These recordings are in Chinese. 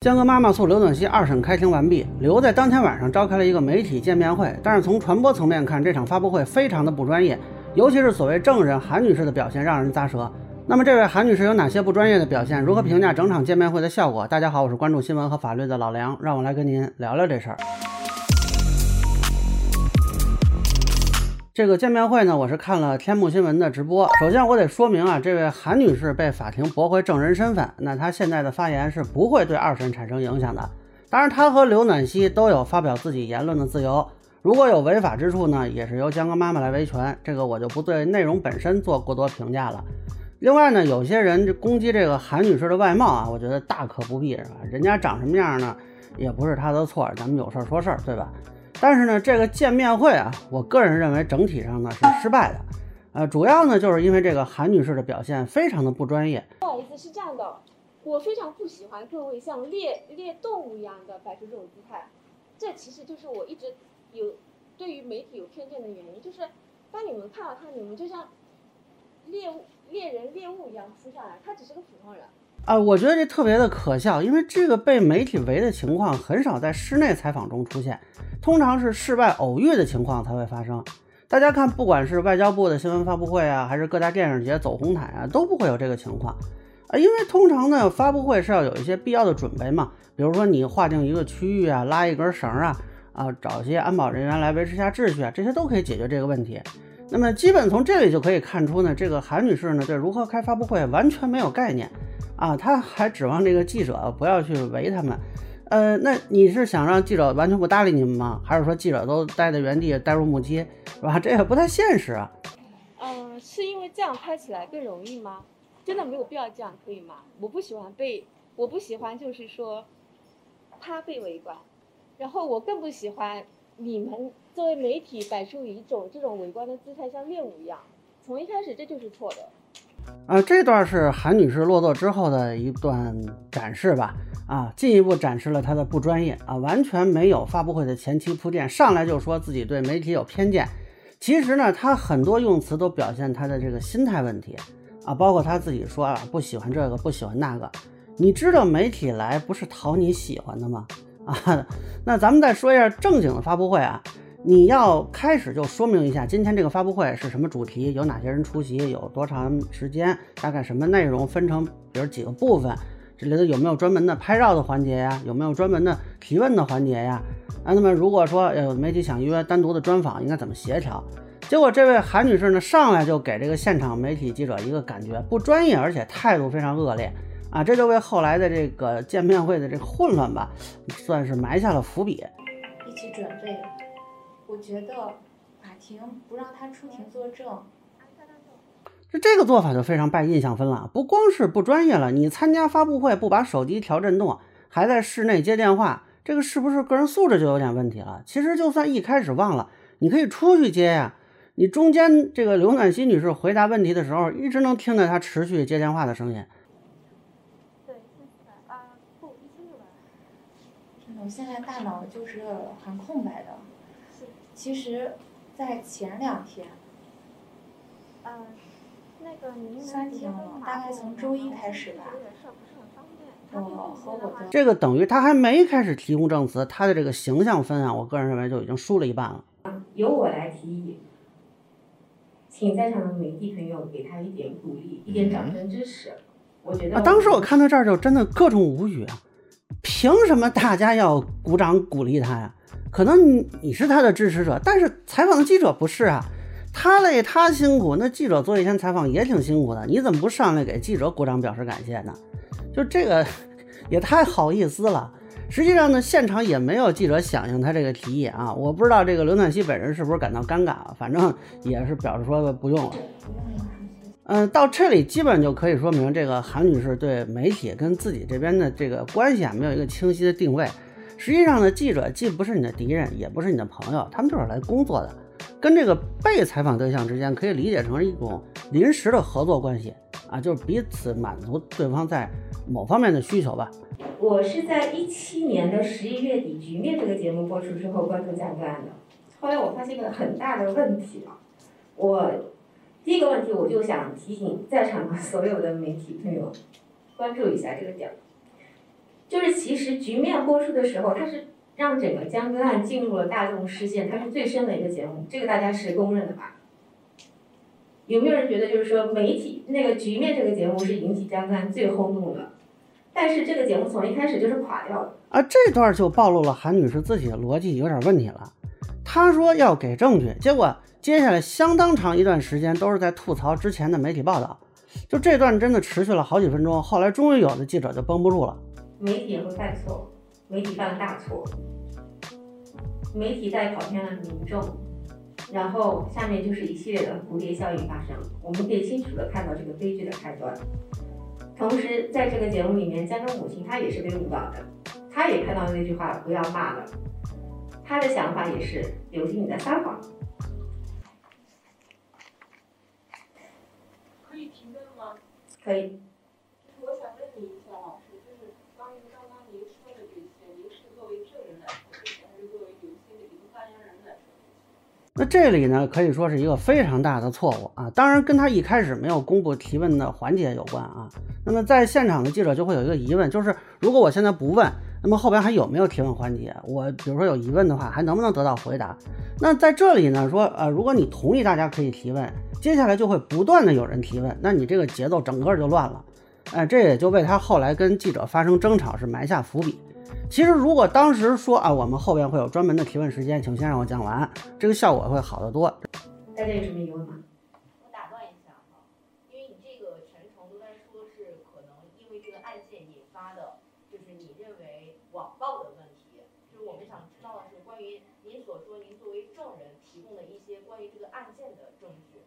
江哥妈妈诉刘暖熙二审开庭完毕，刘在当天晚上召开了一个媒体见面会，但是从传播层面看，这场发布会非常的不专业，尤其是所谓证人韩女士的表现让人咋舌。那么这位韩女士有哪些不专业的表现？如何评价整场见面会的效果？大家好，我是关注新闻和法律的老梁，让我来跟您聊聊这事儿。这个见面会呢，我是看了天幕新闻的直播。首先，我得说明啊，这位韩女士被法庭驳回证人身份，那她现在的发言是不会对二审产生影响的。当然，她和刘暖熙都有发表自己言论的自由。如果有违法之处呢，也是由江歌妈妈来维权。这个我就不对内容本身做过多评价了。另外呢，有些人攻击这个韩女士的外貌啊，我觉得大可不必，是吧？人家长什么样呢，也不是她的错，咱们有事说事儿，对吧？但是呢，这个见面会啊，我个人认为整体上呢是失败的，呃，主要呢就是因为这个韩女士的表现非常的不专业。不好意思，是这样的，我非常不喜欢各位像猎猎动物一样的摆出这种姿态，这其实就是我一直有对于媒体有偏见的原因，就是当你们看到他，你们就像猎物猎人猎物一样扑上来，他只是个普通人。啊，我觉得这特别的可笑，因为这个被媒体围的情况很少在室内采访中出现，通常是室外偶遇的情况才会发生。大家看，不管是外交部的新闻发布会啊，还是各大电影节走红毯啊，都不会有这个情况啊，因为通常呢，发布会是要有一些必要的准备嘛，比如说你划定一个区域啊，拉一根绳啊，啊，找一些安保人员来维持下秩序啊，这些都可以解决这个问题。那么基本从这里就可以看出呢，这个韩女士呢，对如何开发布会完全没有概念。啊，她还指望这个记者不要去围他们，呃，那你是想让记者完全不搭理你们吗？还是说记者都待在原地呆若木鸡，是吧？这也不太现实啊。嗯，是因为这样拍起来更容易吗？真的没有必要这样，可以吗？我不喜欢被，我不喜欢就是说他被围观，然后我更不喜欢你们作为媒体摆出一种这种围观的姿态，像猎物一样。从一开始这就是错的。啊，这段是韩女士落座之后的一段展示吧？啊，进一步展示了她的不专业啊，完全没有发布会的前期铺垫，上来就说自己对媒体有偏见。其实呢，她很多用词都表现她的这个心态问题啊，包括她自己说啊，不喜欢这个，不喜欢那个。你知道媒体来不是讨你喜欢的吗？啊，那咱们再说一下正经的发布会啊。你要开始就说明一下，今天这个发布会是什么主题，有哪些人出席，有多长时间，大概什么内容，分成比如几个部分，这里头有没有专门的拍照的环节呀？有没有专门的提问的环节呀？啊，那么如果说有媒体想约单独的专访，应该怎么协调？结果这位韩女士呢，上来就给这个现场媒体记者一个感觉不专业，而且态度非常恶劣啊，这就为后来的这个见面会的这个混乱吧，算是埋下了伏笔。一起准备。我觉得法庭不让他出庭作证，这这个做法就非常败印象分了。不光是不专业了，你参加发布会不把手机调震动，还在室内接电话，这个是不是个人素质就有点问题了？其实就算一开始忘了，你可以出去接呀。你中间这个刘暖心女士回答问题的时候，一直能听到她持续接电话的声音。对，啊，不，一千六百。我现在大脑就是很空白的。其实，在前两天，嗯，那个三天了，大概从周一开始吧。我和我的这个等于他还没开始提供证词，他的这个形象分啊，我个人认为就已经输了一半了。由我来提议，请在场的媒体朋友给他一点鼓励，一点掌声支持。我觉得啊，当时我看到这儿就真的各种无语啊，凭什么大家要鼓掌鼓励他呀？可能你你是他的支持者，但是采访的记者不是啊，他累他辛苦，那记者做一天采访也挺辛苦的，你怎么不上来给记者鼓掌表示感谢呢？就这个也太好意思了。实际上呢，现场也没有记者响应他这个提议啊，我不知道这个刘暖熙本人是不是感到尴尬，反正也是表示说不用了。嗯，到这里基本就可以说明这个韩女士对媒体跟自己这边的这个关系啊，没有一个清晰的定位。实际上呢，记者既不是你的敌人，也不是你的朋友，他们就是来工作的，跟这个被采访对象之间可以理解成一种临时的合作关系啊，就是彼此满足对方在某方面的需求吧。我是在一七年的十一月底《局面》这个节目播出之后关注贾个案的，后来我发现一个很大的问题啊，我第一个问题我就想提醒在场的所有的媒体朋友关注一下这个点。就是其实局面播出的时候，它是让整个江歌案进入了大众视线，它是最深的一个节目，这个大家是公认的吧？有没有人觉得就是说媒体那个局面这个节目是引起江歌案最轰动的？但是这个节目从一开始就是垮掉的。啊，这段就暴露了韩女士自己的逻辑有点问题了。他说要给证据，结果接下来相当长一段时间都是在吐槽之前的媒体报道。就这段真的持续了好几分钟，后来终于有的记者就绷不住了。媒体也会犯错，媒体犯大错，媒体在跑偏了民众，然后下面就是一系列的蝴蝶效应发生。我们可以清楚的看到这个悲剧的开端。同时，在这个节目里面，江州母亲她也是被误导的，她也看到那句话“不要骂了”，她的想法也是刘星你在撒谎。可以提问吗？可以。我想问你一下，老师，就是关于刚刚您说的这些，您是作为证人来说这些，还是作为刘星的一个发言人来说？那这里呢，可以说是一个非常大的错误啊！当然，跟他一开始没有公布提问的环节有关啊。那么在现场的记者就会有一个疑问，就是如果我现在不问，那么后边还有没有提问环节？我比如说有疑问的话，还能不能得到回答？那在这里呢，说呃，如果你同意大家可以提问，接下来就会不断的有人提问，那你这个节奏整个就乱了。哎，这也就为他后来跟记者发生争吵是埋下伏笔。其实如果当时说啊，我们后边会有专门的提问时间，请先让我讲完，这个效果会好得多。大家有什么疑问吗？我打断一下哈，因为你这个全程都在说是可能因为这个案件引发的，就是你认为网暴的问题。就是我们想知道的是关于您所说您作为证人提供的一些关于这个案件的证据，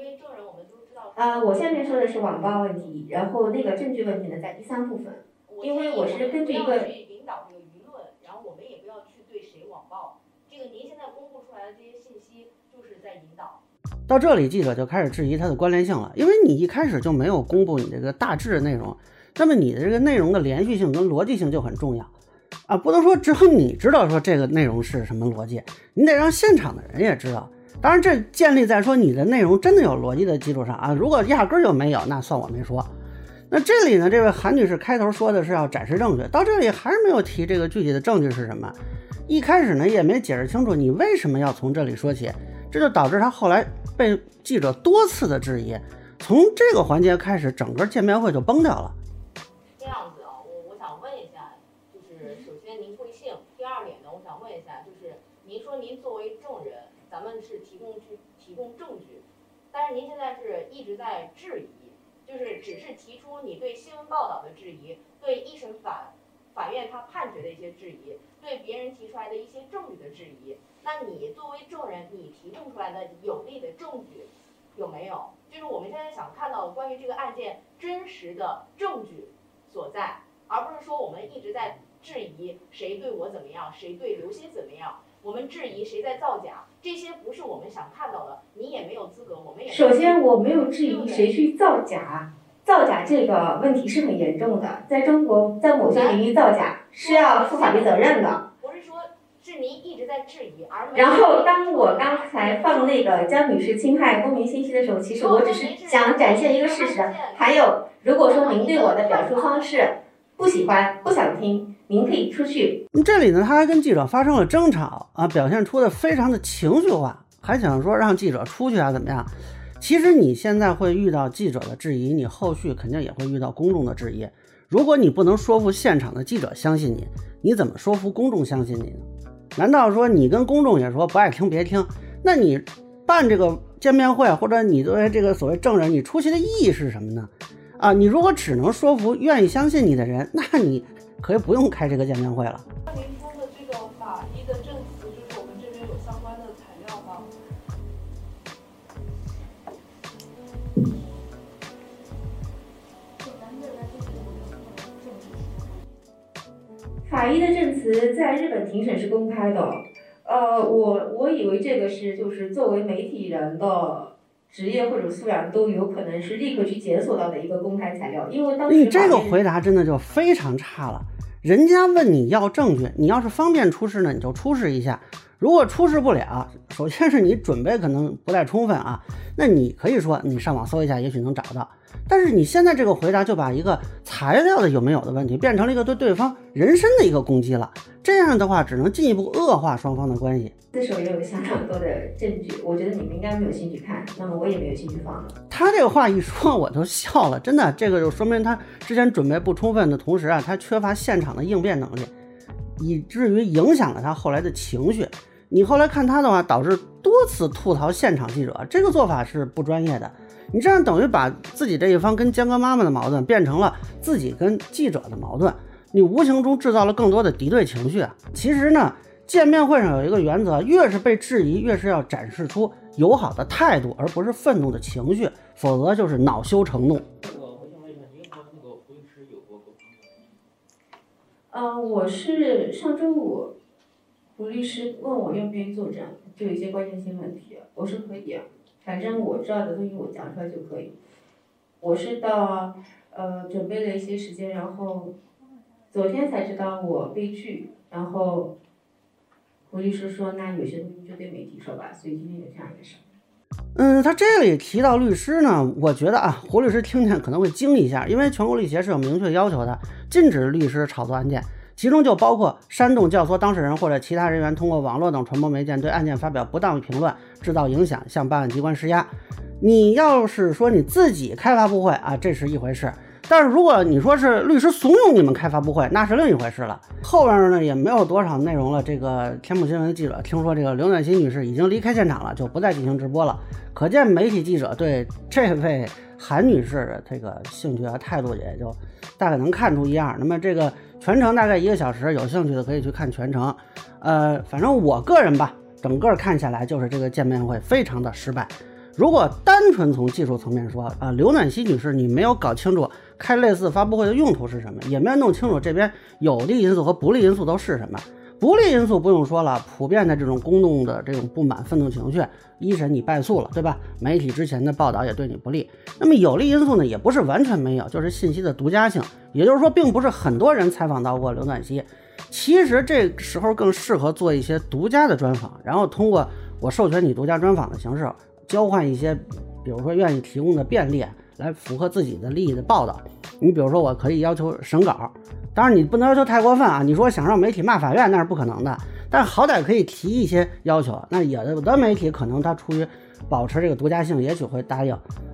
因为证人我们都知道。啊，我下面说的是网暴问题，然后那个证据问题呢在第三部分。因为我是根据一个。去引导这个舆论，然后我们也不要去对谁网暴。这个您现在公布出来的这些信息，就是在引导。到这里，记者就开始质疑它的关联性了，因为你一开始就没有公布你这个大致的内容，那么你的这个内容的连续性跟逻辑性就很重要啊，不能说只有你知道说这个内容是什么逻辑，你得让现场的人也知道。当然，这建立在说你的内容真的有逻辑的基础上啊，如果压根就没有，那算我没说。那这里呢，这位韩女士开头说的是要展示证据，到这里还是没有提这个具体的证据是什么，一开始呢也没解释清楚你为什么要从这里说起，这就导致她后来被记者多次的质疑，从这个环节开始，整个见面会就崩掉了。这样子啊，我我想问一下，就是首先您贵姓？第二点呢，我想问一下，就是您说您作为证人，咱们是提供去提供证据，但是您现在是一直在质疑。就是只是提出你对新闻报道的质疑，对一审法法院他判决的一些质疑，对别人提出来的一些证据的质疑。那你作为证人，你提供出来的有力的证据有没有？就是我们现在想看到关于这个案件真实的证据所在，而不是说我们一直在质疑谁对我怎么样，谁对刘鑫怎么样。我们质疑谁在造假，这些不是我们想看到的，你也没有资格，我们也。首先，我没有质疑谁去造假，造假这个问题是很严重的，在中国，在某些领域造假是要负法律责任的。不是说，是您一直在质疑，而然后，当我刚才放那个江女士侵害公民信息的时候，其实我只是想展现一个事实。还有，如果说您对我的表述方式不喜欢、不想听。您可以出去。这里呢，他还跟记者发生了争吵啊，表现出的非常的情绪化，还想说让记者出去啊，怎么样？其实你现在会遇到记者的质疑，你后续肯定也会遇到公众的质疑。如果你不能说服现场的记者相信你，你怎么说服公众相信你呢？难道说你跟公众也说不爱听别听？那你办这个见面会，或者你作为这个所谓证人，你出席的意义是什么呢？啊，你如果只能说服愿意相信你的人，那你。可以不用开这个见面会了。那您说的这个法医的证词，就是我们这边有相关的材料吗？法医的证词在日本庭审是公开的。呃，我我以为这个是就是作为媒体人的职业或者素养都有可能是立刻去检索到的一个公开材料，因为当时你这个回答真的就非常差了。人家问你要证据，你要是方便出示呢，你就出示一下；如果出示不了，首先是你准备可能不太充分啊。那你可以说你上网搜一下，也许能找到。但是你现在这个回答就把一个材料的有没有的问题变成了一个对对方人身的一个攻击了，这样的话只能进一步恶化双方的关系。自首也有相当多的证据，我觉得你们应该没有兴趣看，那么我也没有兴趣放了。他这个话一说，我都笑了，真的，这个就说明他之前准备不充分的同时啊，他缺乏现场的应变能力，以至于影响了他后来的情绪。你后来看他的话，导致多次吐槽现场记者，这个做法是不专业的。你这样等于把自己这一方跟江哥妈妈的矛盾变成了自己跟记者的矛盾，你无形中制造了更多的敌对情绪。其实呢。见面会上有一个原则，越是被质疑，越是要展示出友好的态度，而不是愤怒的情绪，否则就是恼羞成怒。呃，我是上周五，胡律师问我愿不愿意作证，就有一些关键性问题，我说可以，反正我知道的东西我讲出来就可以。我是到呃准备了一些时间，然后昨天才知道我被拒，然后。胡律师说：“那有些东西就对媒体说吧。”所以今天有这样一个事儿。嗯，他这里提到律师呢，我觉得啊，胡律师听见可能会惊一下，因为全国律协是有明确要求的，禁止律师炒作案件，其中就包括煽动、教唆当事人或者其他人员通过网络等传播媒介对案件发表不当评论，制造影响，向办案机关施压。你要是说你自己开发布会啊，这是一回事。但是如果你说是律师怂恿你们开发布会，那是另一回事了。后边呢也没有多少内容了。这个天目新闻的记者听说这个刘暖心女士已经离开现场了，就不再进行直播了。可见媒体记者对这位韩女士的这个兴趣和态度也就大概能看出一二。那么这个全程大概一个小时，有兴趣的可以去看全程。呃，反正我个人吧，整个看下来就是这个见面会非常的失败。如果单纯从技术层面说啊，刘暖心女士你没有搞清楚。开类似发布会的用途是什么？也没有弄清楚这边有利因素和不利因素都是什么。不利因素不用说了，普遍的这种公众的这种不满、愤怒情绪，一审你败诉了，对吧？媒体之前的报道也对你不利。那么有利因素呢，也不是完全没有，就是信息的独家性。也就是说，并不是很多人采访到过刘暖希。其实这时候更适合做一些独家的专访，然后通过我授权你独家专访的形式，交换一些，比如说愿意提供的便利。来符合自己的利益的报道，你比如说，我可以要求审稿，当然你不能要求太过分啊。你说想让媒体骂法院那是不可能的，但好歹可以提一些要求。那有的媒体可能他出于保持这个独家性，也许会答应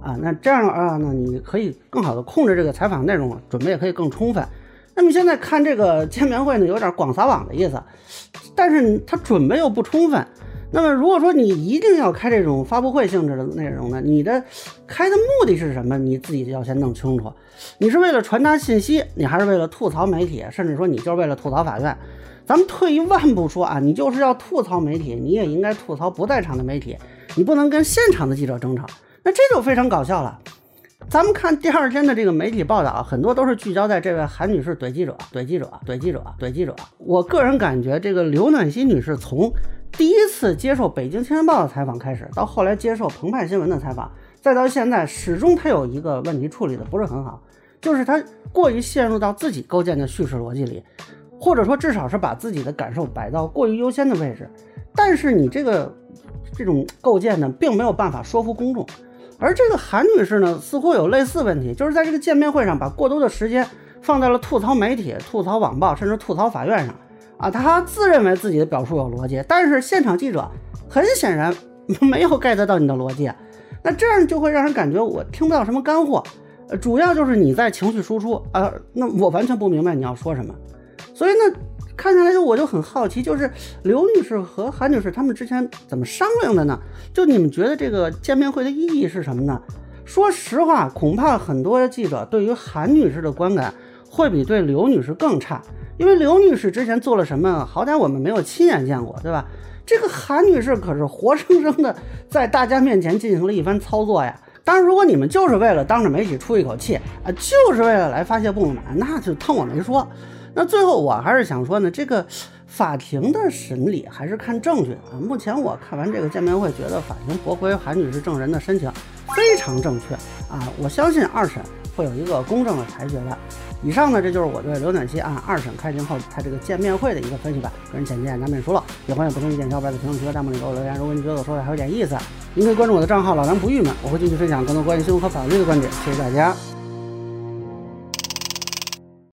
啊。那这样的话呢，你可以更好的控制这个采访内容，准备也可以更充分。那么现在看这个见面会呢，有点广撒网的意思，但是他准备又不充分。那么，如果说你一定要开这种发布会性质的内容呢，你的开的目的是什么？你自己要先弄清楚。你是为了传达信息，你还是为了吐槽媒体，甚至说你就是为了吐槽法院？咱们退一万步说啊，你就是要吐槽媒体，你也应该吐槽不在场的媒体，你不能跟现场的记者争吵，那这就非常搞笑了。咱们看第二天的这个媒体报道，很多都是聚焦在这位韩女士怼记者、怼记者、怼记者、怼记者。我个人感觉，这个刘暖心女士从第一次接受《北京青年报》的采访开始，到后来接受澎湃新闻的采访，再到现在，始终他有一个问题处理的不是很好，就是他过于陷入到自己构建的叙事逻辑里，或者说至少是把自己的感受摆到过于优先的位置。但是你这个这种构建呢，并没有办法说服公众。而这个韩女士呢，似乎有类似问题，就是在这个见面会上把过多的时间放在了吐槽媒体、吐槽网报，甚至吐槽法院上。啊，他自认为自己的表述有逻辑，但是现场记者很显然 没有 get 到你的逻辑，那这样就会让人感觉我听不到什么干货，主要就是你在情绪输出啊，那我完全不明白你要说什么，所以呢，看下来就我就很好奇，就是刘女士和韩女士他们之前怎么商量的呢？就你们觉得这个见面会的意义是什么呢？说实话，恐怕很多记者对于韩女士的观感会比对刘女士更差。因为刘女士之前做了什么，好歹我们没有亲眼见过，对吧？这个韩女士可是活生生的在大家面前进行了一番操作呀。当然，如果你们就是为了当着媒体出一口气啊，就是为了来发泄不满，那就当我没说。那最后我还是想说呢，这个法庭的审理还是看证据啊。目前我看完这个见面会，觉得法庭驳回韩女士证人的申请非常正确啊。我相信二审会有一个公正的裁决的。以上呢，这就是我对浏览器案二审开庭后他这个见面会的一个分析吧。个人浅见难免疏漏，也欢迎不同意见小伙伴在评论区和弹幕里给我留言。如果你觉得我说的还有点意思，您可以关注我的账号老梁不郁闷，我会继续分享更多关于新闻和法律的观点。谢谢大家。